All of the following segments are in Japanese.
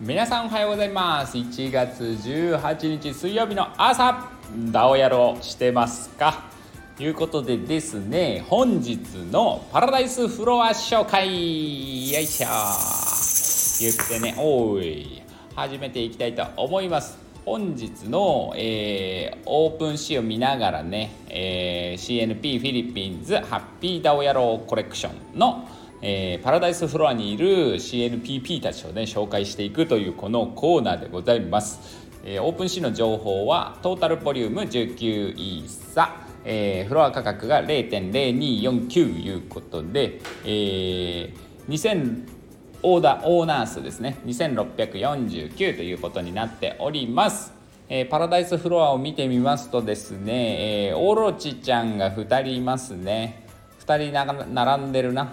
皆さんおはようございます。1月18日水曜日の朝 DAO やろうしてますか？ということでですね本日のパラダイスフロア紹介。よいしょ。言ってねおい。始めていきたいと思います。本日の、えー、 OpenSea を見ながらね、えー、CNP Philippines Happy DAO 野郎コレクションのえー、パラダイスフロアにいる CNPP たちをね紹介していくというこのコーナーでございます、えー、 OpenSea の情報はトータルボリューム19イーサ、えー、フロア価格が0.0249ということで、えー、2000オーダーオーナー数ですね。2649ということになっております。えー、パラダイスフロアを見てみますとですね、えー、オロチちゃんが2人いますね。2人並んでるな。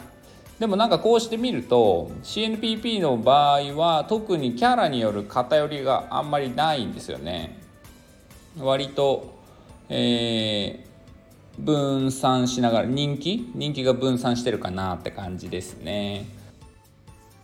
でもなんかこうしてみると CNPP の場合は特にキャラによる偏りがあんまりないんですよね。割と、えー、分散しながら人気？人気が分散してるかなって感じですね。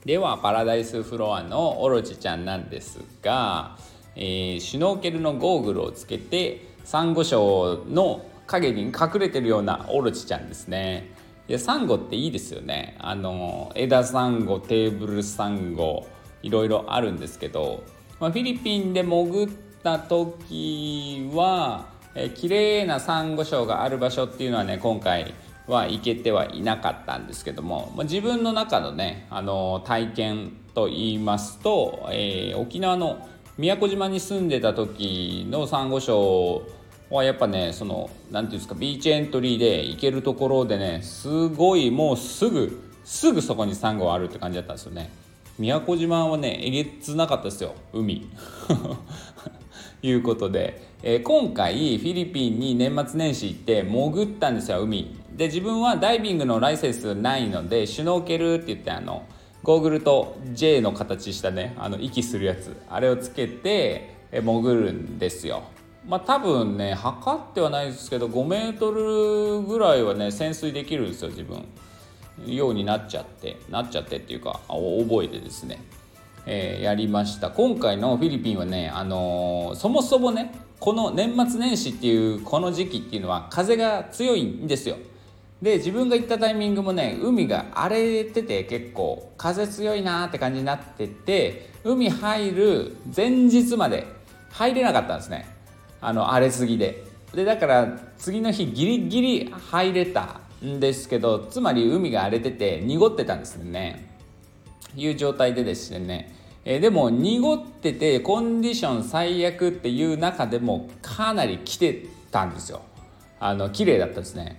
ではパラダイスフロアのオロチちゃんなんですが、えー、シュノーケルのゴーグルをつけてサンゴ礁の影に隠れてるようなオロチちゃんですね。いやサンゴっていいですよね。あの枝サンゴテーブルサンゴいろいろあるんですけど、まあ、フィリピンで潜った時はえ綺麗なサンゴ礁がある場所っていうのはね今回は行けてはいなかったんですけども、まあ、自分の中のねあの体験と言いますと、えー、沖縄の宮古島に住んでた時のサンゴ礁はやっぱねその何ていうんですかビーチエントリーで行けるところでねすごいもうすぐすぐそこにサンゴあるって感じだったんですよね。宮古島はねえげつなかったですよ海。いうことで、えー、今回フィリピンに年末年始行って潜ったんですよ海。で自分はダイビングのライセンスないのでシュノーケルって言ってあのゴーグルと J の形したねあの息するやつあれをつけて潜るんですよ。まあ多分ね測ってはないですけど5メートルぐらいはね潜水できるんですよ自分。ようになっちゃってなっちゃってっていうか覚えてですね、えー、やりました。今回のフィリピンはねあのー、そもそもねこの年末年始っていうこの時期っていうのは風が強いんですよ。で自分が行ったタイミングもね海が荒れてて結構風強いなーって感じになってて海入る前日まで入れなかったんですね。あの荒れすぎで。でだから次の日ギリギリ入れたんですけどつまり海が荒れてて濁ってたんですね。いう状態でですね。えでも濁っててコンディション最悪っていう中でもかなり来てたんですよ。あの綺麗だったですね。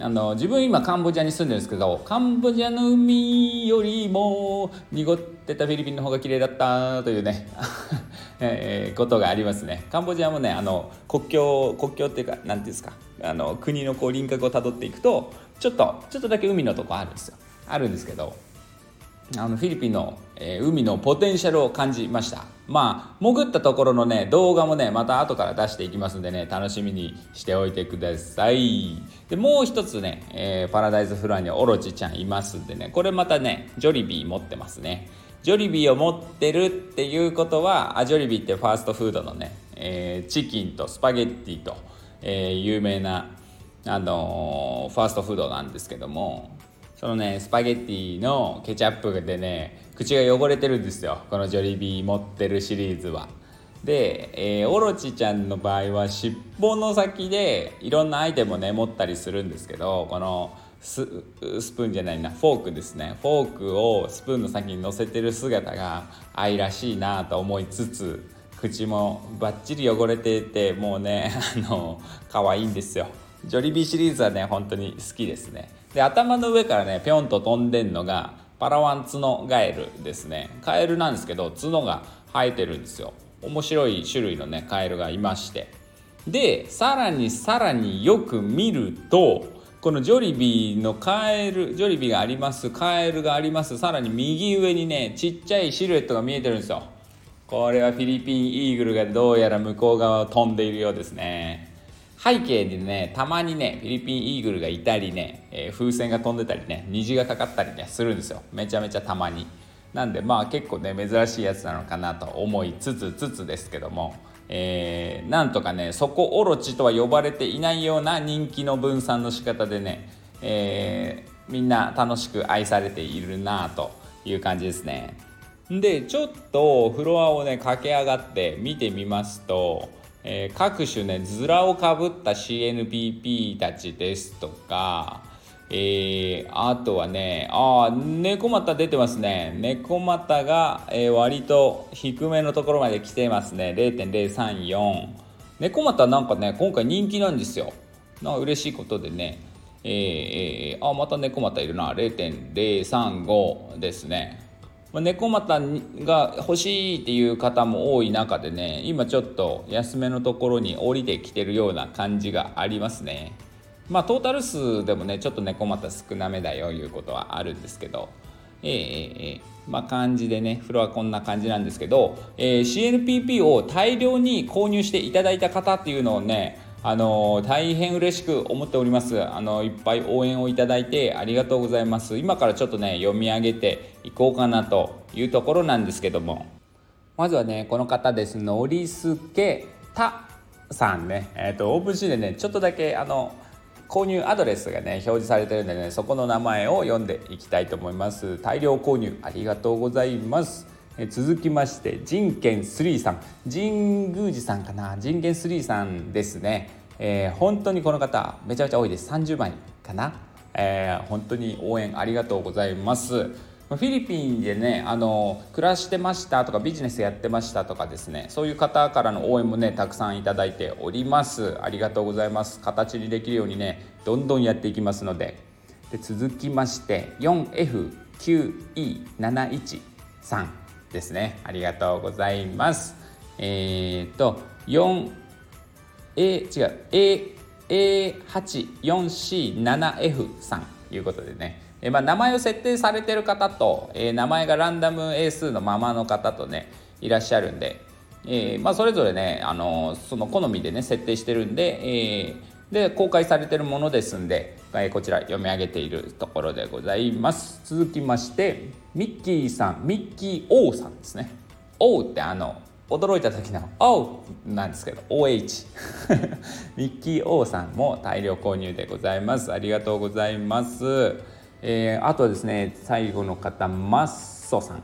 あの自分今カンボジアに住んでるんですけどカンボジアの海よりも濁ってたフィリピンの方が綺麗だったというね えー、ことがありますね。カンボジアもねあの国境国境っていうか何ていうんですかあの国のこう輪郭をたどっていくとちょっとちょっとだけ海のとこあるんですよ。あるんですけどあのフィリピンの、えー、海のポテンシャルを感じました。まあ潜ったところのね動画もねまた後から出していきますんでね楽しみにしておいてください。でもう一つね、えー、パラダイスフロアにオロチちゃんいますんでねこれまたねジョリビー持ってますね。ジョリビーを持ってるっていうことはあジョリビーってファーストフードのね、えー、チキンとスパゲッティと、え、有名なあの、ファーストフードなんですけどもそのねスパゲッティのケチャップでね口が汚れてるんですよ。このジョリビー持ってるシリーズは。で、えー、オロチちゃんの場合は尻尾の先でいろんなアイテムをね持ったりするんですけどこのスプーンじゃないなフォークですね。フォークをスプーンの先に乗せてる姿が愛らしいなと思いつつ口もバッチリ汚れててもうね あの可愛いんですよ。ジョリビーシリーズはね本当に好きですね。で頭の上からねぴょんと飛んでんのがパラワン角ガエルですね。カエルなんですけど角が生えてるんですよ。面白い種類のねカエルがいまして。でさらにさらによく見るとこのジョリビーのカエルジョリビーがありますカエルがありますさらに右上にねちっちゃいシルエットが見えてるんですよ。これはフィリピンイーグルがどうやら向こう側を飛んでいるようですね。背景にねたまにねフィリピンイーグルがいたりね、えー、風船が飛んでたりね虹がかかったりねするんですよ。めちゃめちゃたまに。なんでまあ結構ね珍しいやつなのかなと思いつつつつですけども。えー、なんとかね底オロチとは呼ばれていないような人気の分散の仕方でね、えー、みんな楽しく愛されているなという感じですね。でちょっとフロアをね駆け上がって見てみますと、えー、各種ねズラをかぶった CNPP たちですとかえー、あとはね、ああ、猫股出てますね。猫股が、えー、割と低めのところまで来てますね。0.034。猫股なんかね、今回人気なんですよ。なんか嬉しいことでね。えー、えー、あ、また猫股いるな。0.035ですね。ま、猫股が欲しいっていう方も多い中でね、今ちょっと安めのところに降りてきてるような感じがありますね。まあトータル数でもねちょっと猫股少なめだよいうことはあるんですけど。えー、えー、まあ感じでねフロアこんな感じなんですけど、えー、CNPP を大量に購入していただいた方っていうのをねあの大変嬉しく思っております。あのいっぱい応援をいただいてありがとうございます。今からちょっとね読み上げていこうかなというところなんですけども。まずはねこの方です。のりすけたさんね。えっ、ー、とオープンシーでねちょっとだけあの購入アドレスがね表示されてるんでねそこの名前を読んでいきたいと思います。大量購入ありがとうございます。続きまして人権3さん。神宮寺さんかな。人権3さんですね、えー、本当にこの方めちゃめちゃ多いです。30枚かな、えー、本当に応援ありがとうございます。フィリピンでねあの暮らしてましたとかビジネスやってましたとかですねそういう方からの応援もねたくさんいただいております。ありがとうございます。形にできるようにねどんどんやっていきますので。で続きまして 4F9E713 ですね。ありがとうございます。えっ、と A 違う。A A844C7F さん。ということでね、えまあ、名前を設定されてる方と、えー、名前がランダム英数のままの方とねいらっしゃるんで、えー、まあ、それぞれね、あのー、その好みでね設定してるんで、えで公開されてるものですんで、えこちら読み上げているところでございます。続きましてミッキーさんミッキー O さんですね。O ってあの驚いた時の「おう!」なんですけど OH ミッキー O さんも大量購入でございます。ありがとうございます。えー、あとはですね最後の方マッソさん。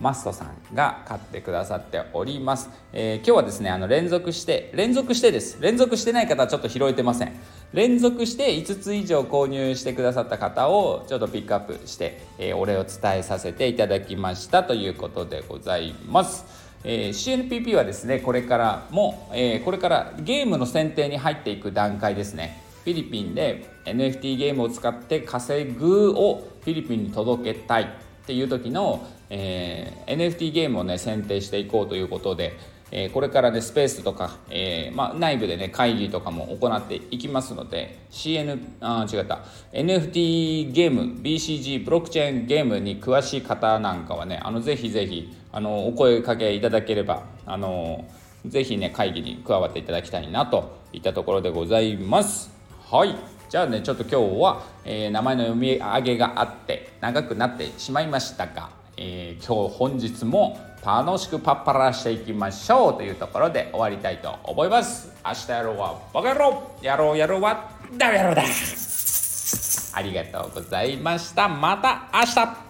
マストさんが買ってくださっております、えー、今日はですねあの連続して連続してです。連続してない方はちょっと拾えてません。連続して5つ以上購入してくださった方をちょっとピックアップして、えー、お礼を伝えさせていただきましたということでございます。えー、CNPP はですねこれからも、えー、これからゲームの選定に入っていく段階ですね。フィリピンで NFT ゲームを使って稼ぐをフィリピンに届けたいっていう時の、えー、NFT ゲームをね選定していこうということで、えー、これからねスペースとか、えーまあ、内部でね会議とかも行っていきますので CN あ違った NFT ゲーム BCG ブロックチェーンゲームに詳しい方なんかはねあのぜひぜひあのお声かけいただければあのぜひね会議に加わっていただきたいなといったところでございます。はいじゃあねちょっと今日は、えー、名前の読み上げがあって長くなってしまいましたが、えー、今日本日も楽しくパッパラしていきましょうというところで終わりたいと思います。明日やろうはバカ野郎。やろうやろうはダメ野郎だ。ありがとうございました。また明日。